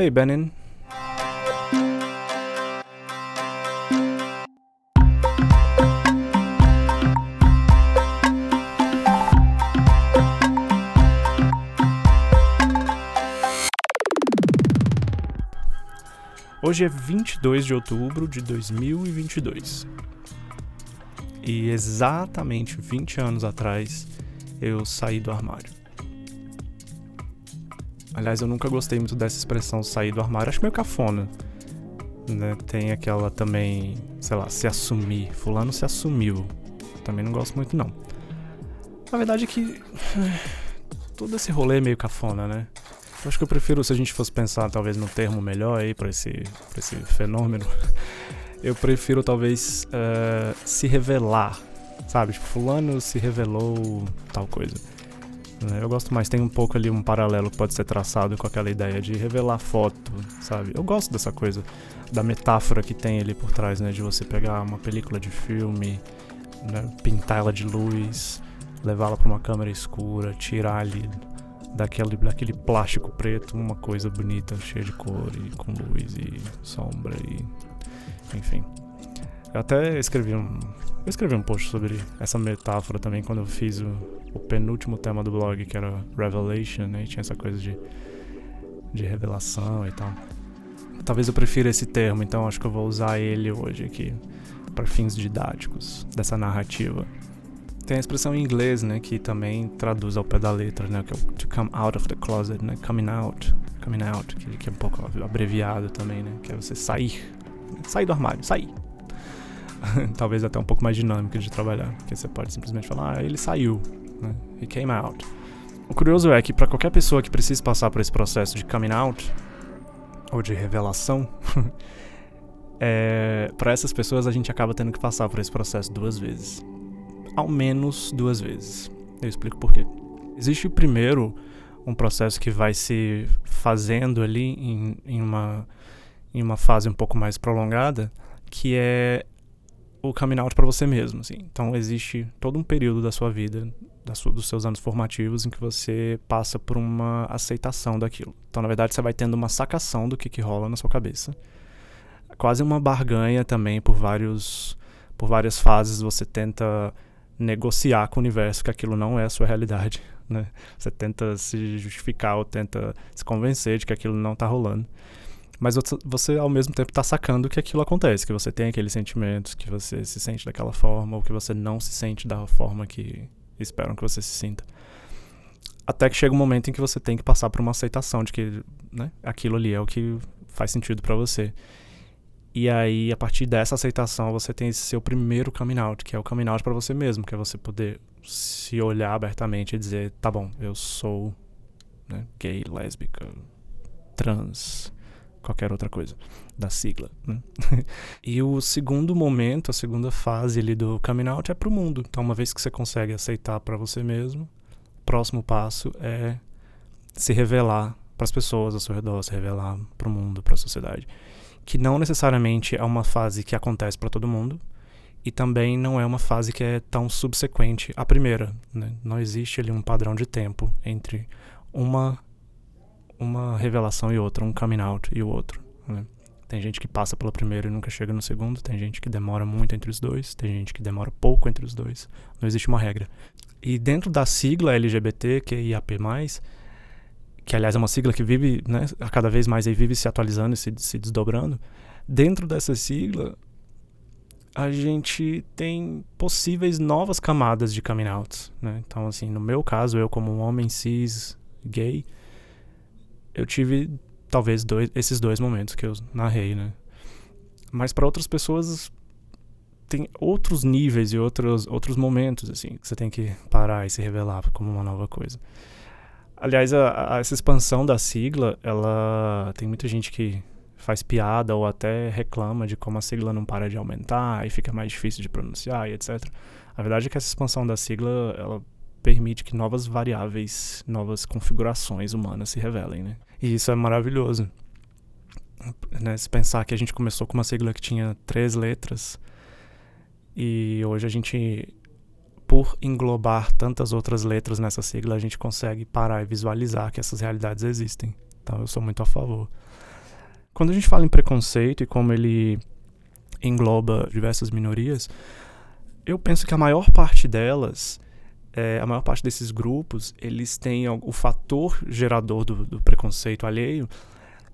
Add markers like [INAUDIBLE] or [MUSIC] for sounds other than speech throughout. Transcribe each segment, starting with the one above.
Hey, Benin. Hoje é 22 de outubro de 2022. E exatamente 20 anos atrás eu saí do armário. Aliás, eu nunca gostei muito dessa expressão sair do armário, acho meio cafona. Né? Tem aquela também, sei lá, se assumir. Fulano se assumiu. Também não gosto muito, não. Na verdade é que. [SIGHS] Todo esse rolê é meio cafona, né? Eu acho que eu prefiro, se a gente fosse pensar talvez no termo melhor aí pra esse, pra esse fenômeno, [LAUGHS] eu prefiro talvez uh, se revelar, sabe? Tipo, fulano se revelou tal coisa. Né? Eu gosto mais, tem um pouco ali um paralelo que pode ser traçado com aquela ideia de revelar foto, sabe? Eu gosto dessa coisa, da metáfora que tem ali por trás, né? De você pegar uma película de filme, né? pintar ela de luz, levá-la para uma câmera escura, tirar ali daquele, daquele plástico preto uma coisa bonita, cheia de cor e com luz e sombra e enfim. Eu até escrevi um, eu escrevi um post sobre essa metáfora também quando eu fiz o, o penúltimo tema do blog, que era Revelation, né? E tinha essa coisa de, de revelação e tal. Talvez eu prefira esse termo, então acho que eu vou usar ele hoje aqui para fins didáticos dessa narrativa. Tem a expressão em inglês, né, que também traduz ao pé da letra, né, que é to come out of the closet, né, coming out, coming out, que, que é um pouco abreviado também, né, que é você sair, sair do armário, sair. [LAUGHS] Talvez até um pouco mais dinâmico de trabalhar, porque você pode simplesmente falar, ah, ele saiu, né, he came out. O curioso é que para qualquer pessoa que precise passar por esse processo de coming out ou de revelação, [LAUGHS] é, para essas pessoas a gente acaba tendo que passar por esse processo duas vezes ao menos duas vezes. Eu explico por quê. Existe primeiro um processo que vai se fazendo ali em, em, uma, em uma fase um pouco mais prolongada, que é o coming out para você mesmo. Assim. Então existe todo um período da sua vida, da sua, dos seus anos formativos, em que você passa por uma aceitação daquilo. Então, na verdade, você vai tendo uma sacação do que, que rola na sua cabeça. Quase uma barganha também por vários por várias fases você tenta negociar com o universo que aquilo não é a sua realidade, né? Você tenta se justificar ou tenta se convencer de que aquilo não está rolando. Mas você, ao mesmo tempo, está sacando que aquilo acontece, que você tem aqueles sentimentos, que você se sente daquela forma, ou que você não se sente da forma que esperam que você se sinta. Até que chega um momento em que você tem que passar por uma aceitação de que né, aquilo ali é o que faz sentido para você. E aí, a partir dessa aceitação, você tem esse seu primeiro coming out, que é o coming out para você mesmo, que é você poder se olhar abertamente e dizer: tá bom, eu sou né, gay, lésbica, trans, qualquer outra coisa da sigla. Né? [LAUGHS] e o segundo momento, a segunda fase ali do coming out é pro mundo. Então, uma vez que você consegue aceitar para você mesmo, o próximo passo é se revelar para as pessoas ao seu redor, se revelar para o mundo, para a sociedade que não necessariamente é uma fase que acontece para todo mundo e também não é uma fase que é tão subsequente à primeira. Né? Não existe ali um padrão de tempo entre uma uma revelação e outra, um coming out e o outro. Né? Tem gente que passa pela primeira e nunca chega no segundo, tem gente que demora muito entre os dois, tem gente que demora pouco entre os dois. Não existe uma regra. E dentro da sigla LGBT, que é IAP+, que aliás é uma sigla que vive, né, a cada vez mais aí vive se atualizando e se, se desdobrando. Dentro dessa sigla, a gente tem possíveis novas camadas de coming outs, né? Então, assim, no meu caso, eu como um homem cis gay, eu tive talvez dois, esses dois momentos que eu narrei, né? Mas para outras pessoas tem outros níveis e outros outros momentos assim que você tem que parar e se revelar como uma nova coisa. Aliás, a, a, essa expansão da sigla, ela tem muita gente que faz piada ou até reclama de como a sigla não para de aumentar e fica mais difícil de pronunciar e etc. A verdade é que essa expansão da sigla, ela permite que novas variáveis, novas configurações humanas se revelem, né? E isso é maravilhoso. Né? Se pensar que a gente começou com uma sigla que tinha três letras e hoje a gente por englobar tantas outras letras nessa sigla, a gente consegue parar e visualizar que essas realidades existem. Então eu sou muito a favor. Quando a gente fala em preconceito e como ele engloba diversas minorias, eu penso que a maior parte delas, é, a maior parte desses grupos, eles têm o, o fator gerador do, do preconceito alheio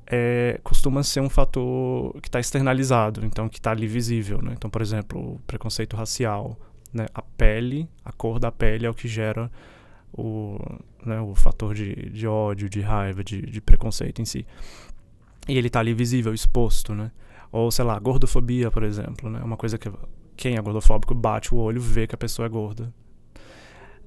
é, costuma ser um fator que está externalizado, então que está ali visível. Né? Então, por exemplo, o preconceito racial, né? a pele, a cor da pele é o que gera o, né, o fator de, de ódio, de raiva, de, de preconceito em si. E ele está ali visível, exposto, né? Ou, sei lá, gordofobia, por exemplo, né? Uma coisa que quem é gordofóbico bate o olho vê que a pessoa é gorda.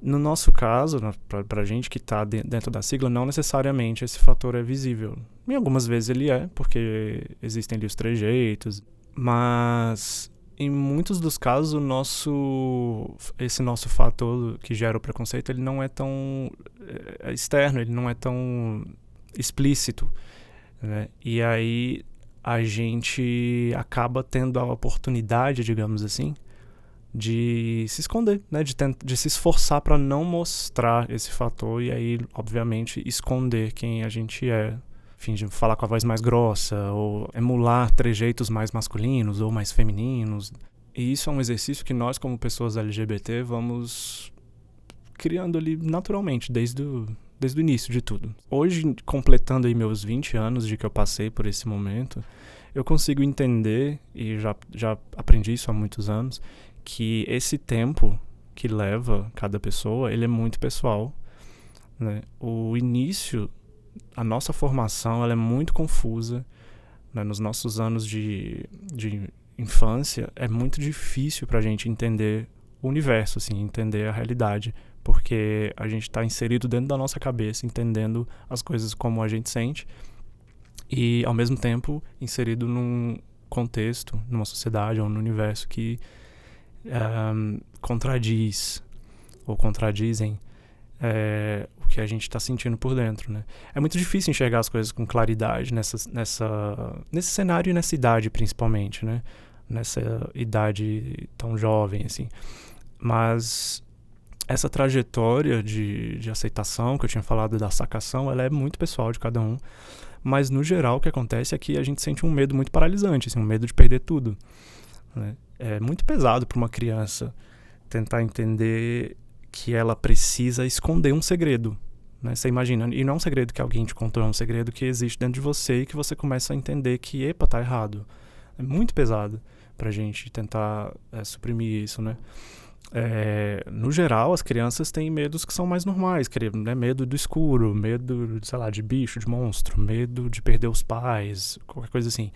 No nosso caso, para a gente que está dentro da sigla, não necessariamente esse fator é visível. Em algumas vezes ele é, porque existem ali os trejeitos, mas em muitos dos casos o nosso esse nosso fator que gera o preconceito ele não é tão é, é externo, ele não é tão explícito, né? E aí a gente acaba tendo a oportunidade, digamos assim, de se esconder, né? de, de se esforçar para não mostrar esse fator e aí, obviamente, esconder quem a gente é. Fingir falar com a voz mais grossa, ou emular trejeitos mais masculinos ou mais femininos. E isso é um exercício que nós, como pessoas LGBT, vamos criando ali naturalmente, desde o, desde o início de tudo. Hoje, completando aí meus 20 anos de que eu passei por esse momento, eu consigo entender, e já, já aprendi isso há muitos anos, que esse tempo que leva cada pessoa, ele é muito pessoal. Né? O início, a nossa formação, ela é muito confusa. Né? Nos nossos anos de, de infância, é muito difícil para a gente entender o universo, assim, entender a realidade, porque a gente está inserido dentro da nossa cabeça, entendendo as coisas como a gente sente e, ao mesmo tempo, inserido num contexto, numa sociedade ou no universo que um, contradiz ou contradizem é, o que a gente está sentindo por dentro, né? É muito difícil enxergar as coisas com claridade nessa, nessa, nesse cenário e nessa idade, principalmente, né? Nessa idade tão jovem, assim. Mas essa trajetória de, de aceitação que eu tinha falado da sacação, ela é muito pessoal de cada um. Mas, no geral, o que acontece é que a gente sente um medo muito paralisante, assim, um medo de perder tudo. Né? É muito pesado para uma criança tentar entender que ela precisa esconder um segredo. Né? Você imagina, e não é um segredo que alguém te contou, é um segredo que existe dentro de você e que você começa a entender que, epa, tá errado. É muito pesado pra gente tentar é, suprimir isso, né? É, no geral, as crianças têm medos que são mais normais, né? medo do escuro, medo, sei lá, de bicho, de monstro, medo de perder os pais, qualquer coisa assim.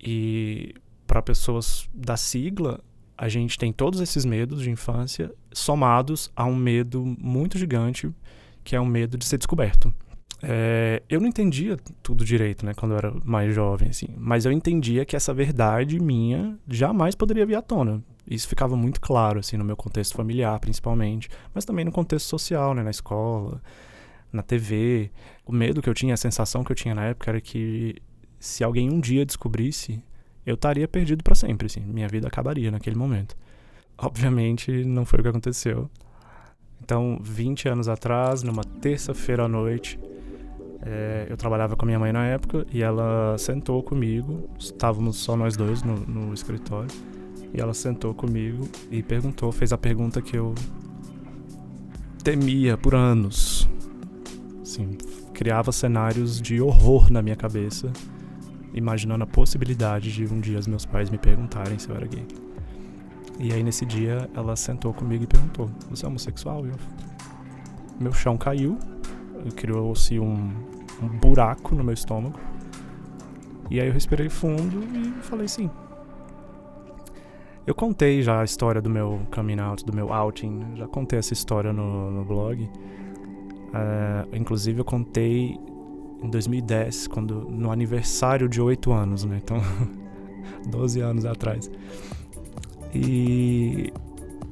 E para pessoas da sigla, a gente tem todos esses medos de infância somados a um medo muito gigante, que é o medo de ser descoberto. É, eu não entendia tudo direito, né, quando eu era mais jovem, assim, mas eu entendia que essa verdade minha jamais poderia vir à tona. Isso ficava muito claro, assim, no meu contexto familiar, principalmente, mas também no contexto social, né, na escola, na TV. O medo que eu tinha, a sensação que eu tinha na época era que se alguém um dia descobrisse eu estaria perdido para sempre, assim. Minha vida acabaria naquele momento. Obviamente, não foi o que aconteceu. Então, 20 anos atrás, numa terça-feira à noite, é, eu trabalhava com a minha mãe na época e ela sentou comigo. Estávamos só nós dois no, no escritório. E ela sentou comigo e perguntou, fez a pergunta que eu temia por anos. Assim, criava cenários de horror na minha cabeça imaginando a possibilidade de um dia os meus pais me perguntarem se eu era gay. E aí nesse dia ela sentou comigo e perguntou: Você é homossexual? Eu... Meu chão caiu, criou-se um, um buraco no meu estômago. E aí eu respirei fundo e falei sim. Eu contei já a história do meu coming out, do meu outing, já contei essa história no, no blog. Uh, inclusive eu contei em 2010, quando no aniversário de 8 anos, né? Então, [LAUGHS] 12 anos atrás. E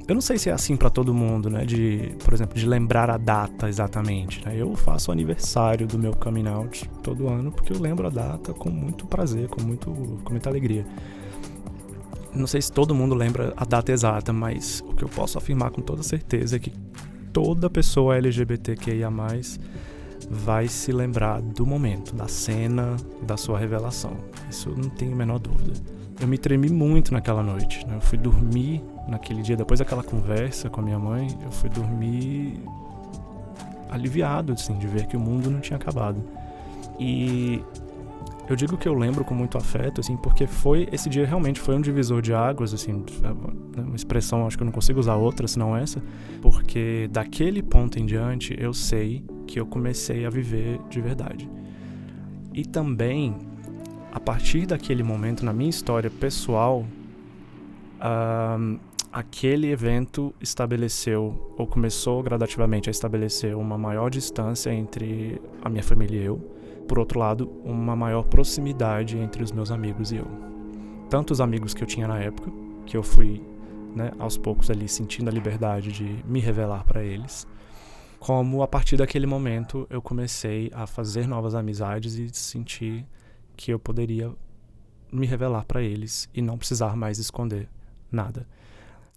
eu não sei se é assim para todo mundo, né? De, por exemplo, de lembrar a data exatamente. Né? Eu faço o aniversário do meu coming out todo ano porque eu lembro a data com muito prazer, com, muito, com muita alegria. Não sei se todo mundo lembra a data exata, mas o que eu posso afirmar com toda certeza é que toda pessoa LGBTQIA+, vai se lembrar do momento, da cena, da sua revelação. Isso não tenho a menor dúvida. Eu me tremi muito naquela noite. Né? Eu fui dormir naquele dia, depois daquela conversa com a minha mãe, eu fui dormir aliviado, assim, de ver que o mundo não tinha acabado. E eu digo que eu lembro com muito afeto, assim, porque foi esse dia realmente foi um divisor de águas, assim, é uma expressão, acho que eu não consigo usar outra senão essa, porque daquele ponto em diante eu sei que eu comecei a viver de verdade. E também, a partir daquele momento na minha história pessoal, uh, aquele evento estabeleceu, ou começou gradativamente a estabelecer uma maior distância entre a minha família e eu por outro lado, uma maior proximidade entre os meus amigos e eu. Tanto os amigos que eu tinha na época, que eu fui né, aos poucos ali sentindo a liberdade de me revelar para eles, como a partir daquele momento eu comecei a fazer novas amizades e sentir que eu poderia me revelar para eles e não precisar mais esconder nada.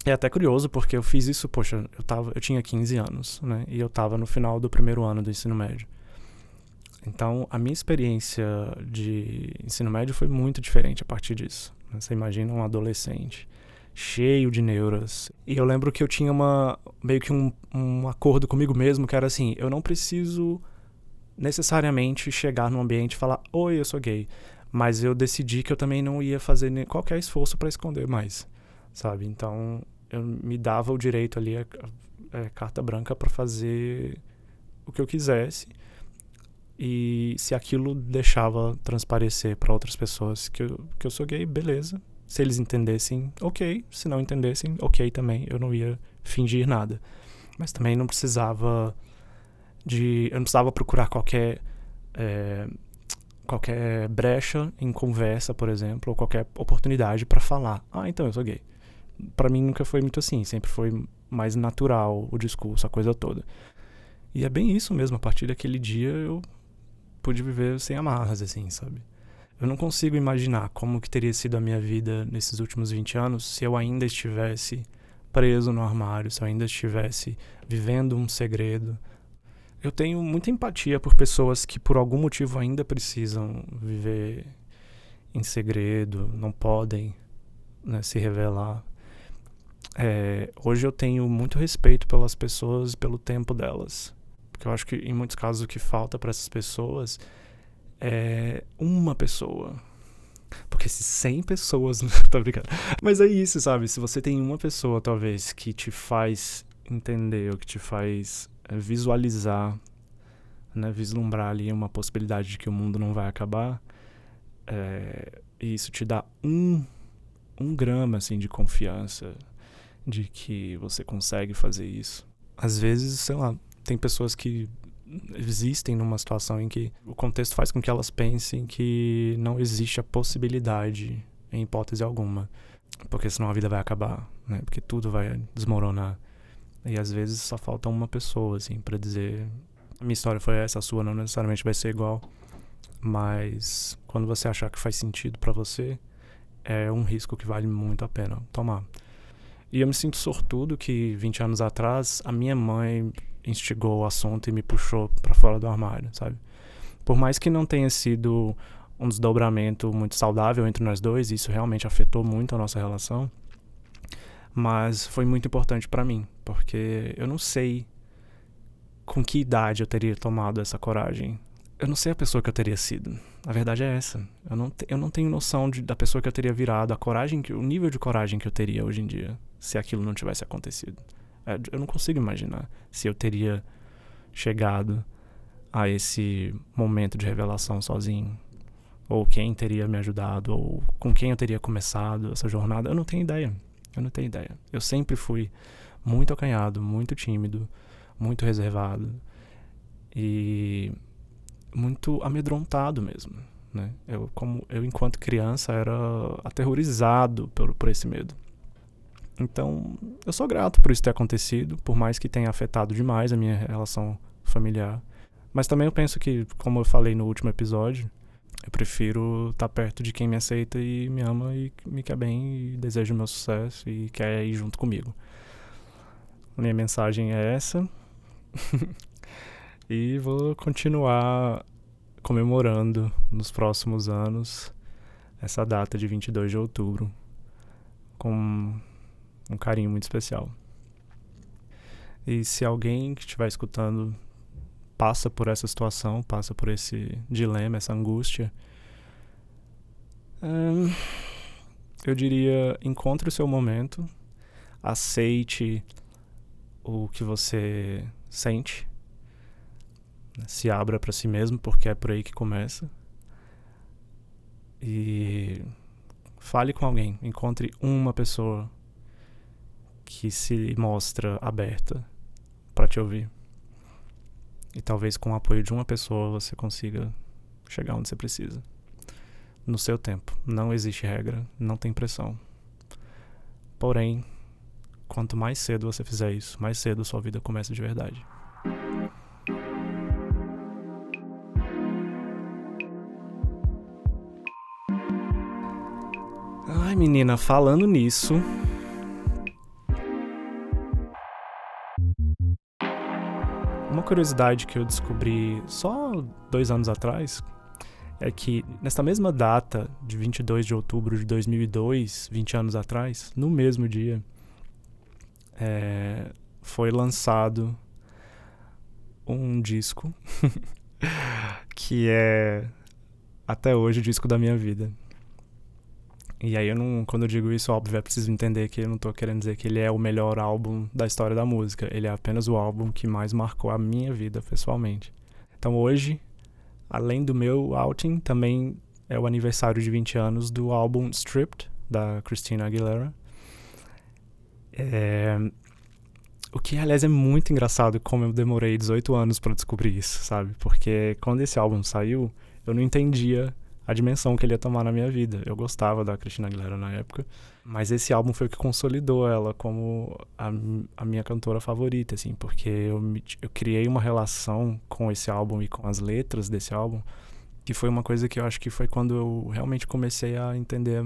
É até curioso porque eu fiz isso, poxa, eu tava, eu tinha 15 anos, né? E eu estava no final do primeiro ano do ensino médio. Então, a minha experiência de ensino médio foi muito diferente a partir disso. Né? Você imagina um adolescente cheio de neuras. E eu lembro que eu tinha uma meio que um, um acordo comigo mesmo que era assim: eu não preciso necessariamente chegar num ambiente e falar, oi, eu sou gay. Mas eu decidi que eu também não ia fazer qualquer esforço para esconder mais, sabe? Então eu me dava o direito ali, a, a carta branca para fazer o que eu quisesse e se aquilo deixava transparecer para outras pessoas que eu, que eu sou gay, beleza. Se eles entendessem, ok. Se não entendessem, ok também. Eu não ia fingir nada. Mas também não precisava de. Eu não precisava procurar qualquer. É, qualquer brecha em conversa, por exemplo, ou qualquer oportunidade para falar. Ah, então eu sou gay. Para mim nunca foi muito assim. Sempre foi mais natural o discurso, a coisa toda. E é bem isso mesmo. A partir daquele dia eu pude viver sem amarras, assim, sabe? Eu não consigo imaginar como que teria sido a minha vida nesses últimos 20 anos se eu ainda estivesse preso no armário, se eu ainda estivesse vivendo um segredo. Eu tenho muita empatia por pessoas que por algum motivo ainda precisam viver em segredo, não podem né, se revelar. É, hoje eu tenho muito respeito pelas pessoas e pelo tempo delas. Porque eu acho que em muitos casos o que falta para essas pessoas é uma pessoa. Porque se 100 pessoas. [LAUGHS] tô brincando. Mas é isso, sabe? Se você tem uma pessoa, talvez, que te faz entender, ou que te faz é, visualizar, né? Vislumbrar ali uma possibilidade de que o mundo não vai acabar. É, e isso te dá um, um grama, assim, de confiança de que você consegue fazer isso. Às vezes, sei lá, tem pessoas que existem numa situação em que o contexto faz com que elas pensem que não existe a possibilidade, em hipótese alguma, porque senão a vida vai acabar, né? Porque tudo vai desmoronar. E às vezes só falta uma pessoa, assim, para dizer: minha história foi essa, a sua não necessariamente vai ser igual, mas quando você achar que faz sentido para você, é um risco que vale muito a pena tomar. E eu me sinto sortudo que 20 anos atrás a minha mãe instigou o assunto e me puxou para fora do armário, sabe? Por mais que não tenha sido um desdobramento muito saudável entre nós dois, isso realmente afetou muito a nossa relação, mas foi muito importante para mim, porque eu não sei com que idade eu teria tomado essa coragem. Eu não sei a pessoa que eu teria sido. A verdade é essa. Eu não, te, eu não tenho noção de, da pessoa que eu teria virado, a coragem, que, o nível de coragem que eu teria hoje em dia, se aquilo não tivesse acontecido. É, eu não consigo imaginar se eu teria chegado a esse momento de revelação sozinho. Ou quem teria me ajudado, ou com quem eu teria começado essa jornada. Eu não tenho ideia. Eu não tenho ideia. Eu sempre fui muito acanhado, muito tímido, muito reservado e muito amedrontado mesmo. Né? Eu, como, eu, enquanto criança, era aterrorizado por, por esse medo. Então, eu sou grato por isso ter acontecido, por mais que tenha afetado demais a minha relação familiar. Mas também eu penso que, como eu falei no último episódio, eu prefiro estar tá perto de quem me aceita e me ama e me quer bem e deseja o meu sucesso e quer ir junto comigo. Minha mensagem é essa. [LAUGHS] E vou continuar comemorando nos próximos anos essa data de 22 de outubro com um carinho muito especial. E se alguém que estiver escutando passa por essa situação, passa por esse dilema, essa angústia, hum, eu diria: encontre o seu momento, aceite o que você sente, né, se abra para si mesmo, porque é por aí que começa. E fale com alguém, encontre uma pessoa que se mostra aberta para te ouvir. E talvez com o apoio de uma pessoa você consiga chegar onde você precisa. No seu tempo. Não existe regra, não tem pressão. Porém, quanto mais cedo você fizer isso, mais cedo sua vida começa de verdade. Ai, menina, falando nisso, curiosidade que eu descobri só dois anos atrás é que nesta mesma data de 22 de outubro de 2002, 20 anos atrás, no mesmo dia, é, foi lançado um disco [LAUGHS] que é até hoje o disco da minha vida. E aí eu não, quando eu digo isso, óbvio, é preciso entender que eu não tô querendo dizer que ele é o melhor álbum da história da música. Ele é apenas o álbum que mais marcou a minha vida pessoalmente. Então hoje, além do meu outing, também é o aniversário de 20 anos do álbum Stripped, da Christina Aguilera. É... O que, aliás, é muito engraçado como eu demorei 18 anos para descobrir isso, sabe? Porque quando esse álbum saiu, eu não entendia a dimensão que ele ia tomar na minha vida. Eu gostava da Cristina Aguilera na época, mas esse álbum foi o que consolidou ela como a, a minha cantora favorita, assim, porque eu, me, eu criei uma relação com esse álbum e com as letras desse álbum que foi uma coisa que eu acho que foi quando eu realmente comecei a entender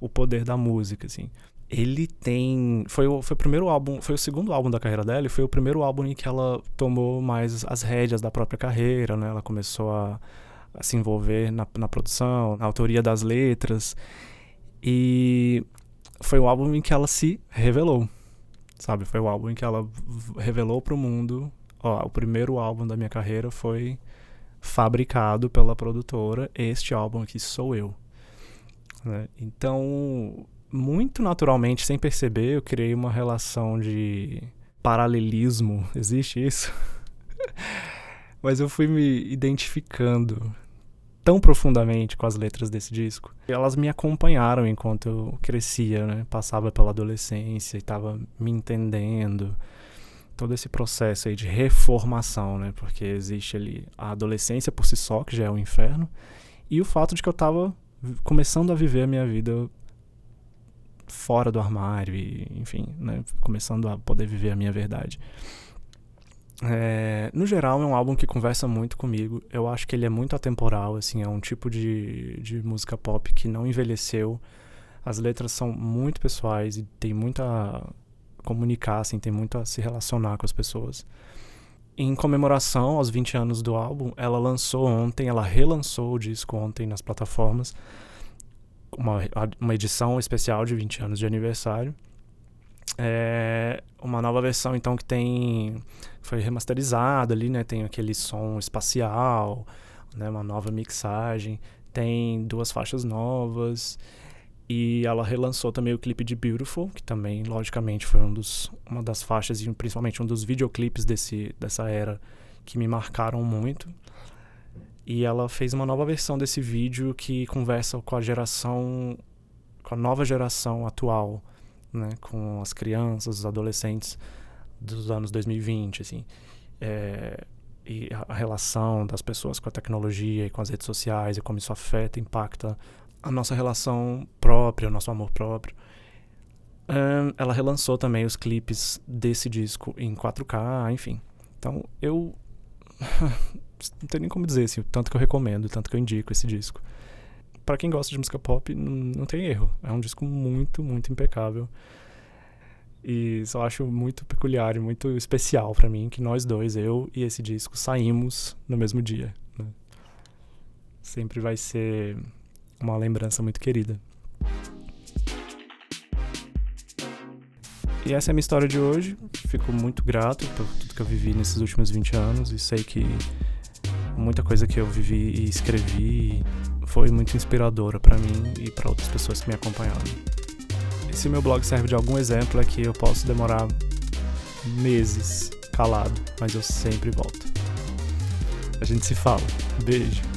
o poder da música, assim. Ele tem. Foi o, foi o primeiro álbum, foi o segundo álbum da carreira dela e foi o primeiro álbum em que ela tomou mais as rédeas da própria carreira, né? Ela começou a a se envolver na, na produção, na autoria das letras. E foi o álbum em que ela se revelou, sabe? Foi o álbum em que ela revelou para o mundo. Ó, o primeiro álbum da minha carreira foi fabricado pela produtora. Este álbum aqui sou eu. Né? Então, muito naturalmente, sem perceber, eu criei uma relação de paralelismo. Existe isso? [LAUGHS] Mas eu fui me identificando tão profundamente com as letras desse disco. Elas me acompanharam enquanto eu crescia, né? Passava pela adolescência e estava me entendendo. Todo esse processo aí de reformação, né? Porque existe ali a adolescência por si só, que já é um inferno, e o fato de que eu estava começando a viver a minha vida fora do armário e, enfim, né? Começando a poder viver a minha verdade. É, no geral, é um álbum que conversa muito comigo. Eu acho que ele é muito atemporal, assim, é um tipo de, de música pop que não envelheceu. As letras são muito pessoais e tem muito a comunicar, assim, tem muito a se relacionar com as pessoas. Em comemoração aos 20 anos do álbum, ela lançou ontem, ela relançou o disco ontem nas plataformas, uma, uma edição especial de 20 anos de aniversário. É uma nova versão, então, que tem. Foi remasterizado ali, né? Tem aquele som espacial, né? Uma nova mixagem. Tem duas faixas novas. E ela relançou também o clipe de Beautiful, que também, logicamente, foi um dos, uma das faixas e principalmente um dos videoclipes desse, dessa era que me marcaram muito. E ela fez uma nova versão desse vídeo que conversa com a geração, com a nova geração atual né, com as crianças, os adolescentes dos anos 2020, assim, é, e a relação das pessoas com a tecnologia e com as redes sociais e como isso afeta, impacta a nossa relação própria, o nosso amor próprio. Um, ela relançou também os clipes desse disco em 4K, enfim. Então eu [LAUGHS] não tenho nem como dizer assim, o tanto que eu recomendo, o tanto que eu indico esse disco para quem gosta de música pop, não, não tem erro. É um disco muito, muito impecável. E só acho muito peculiar e muito especial para mim que nós dois, eu e esse disco, saímos no mesmo dia. Né? Sempre vai ser uma lembrança muito querida. E essa é a minha história de hoje. Fico muito grato por tudo que eu vivi nesses últimos 20 anos e sei que muita coisa que eu vivi e escrevi foi muito inspiradora para mim e para outras pessoas que me acompanharam. E se meu blog serve de algum exemplo é que eu posso demorar meses calado, mas eu sempre volto. A gente se fala. Beijo.